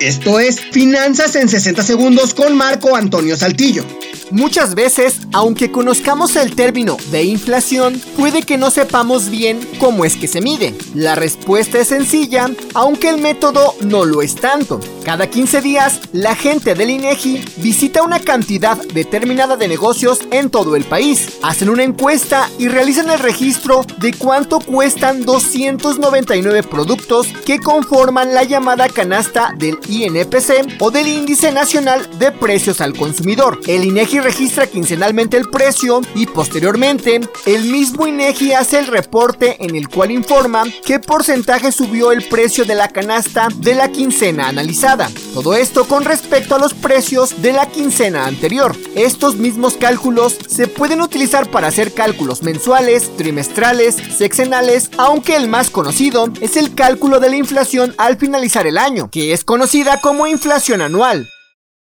Esto es Finanzas en 60 segundos con Marco Antonio Saltillo. Muchas veces, aunque conozcamos el término de inflación, puede que no sepamos bien cómo es que se mide. La respuesta es sencilla, aunque el método no lo es tanto. Cada 15 días, la gente del INEGI visita una cantidad determinada de negocios en todo el país. Hacen una encuesta y realizan el registro de cuánto cuestan 299 productos que conforman la llamada canasta del INPC o del Índice Nacional de Precios al Consumidor. El INEGI registra quincenalmente el precio y posteriormente el mismo INEGI hace el reporte en el cual informa qué porcentaje subió el precio de la canasta de la quincena analizada. Todo esto con respecto a los precios de la quincena anterior. Estos mismos cálculos se pueden utilizar para hacer cálculos mensuales, trimestrales, sexenales, aunque el más conocido es el cálculo de la inflación al finalizar el año, que es conocida como inflación anual.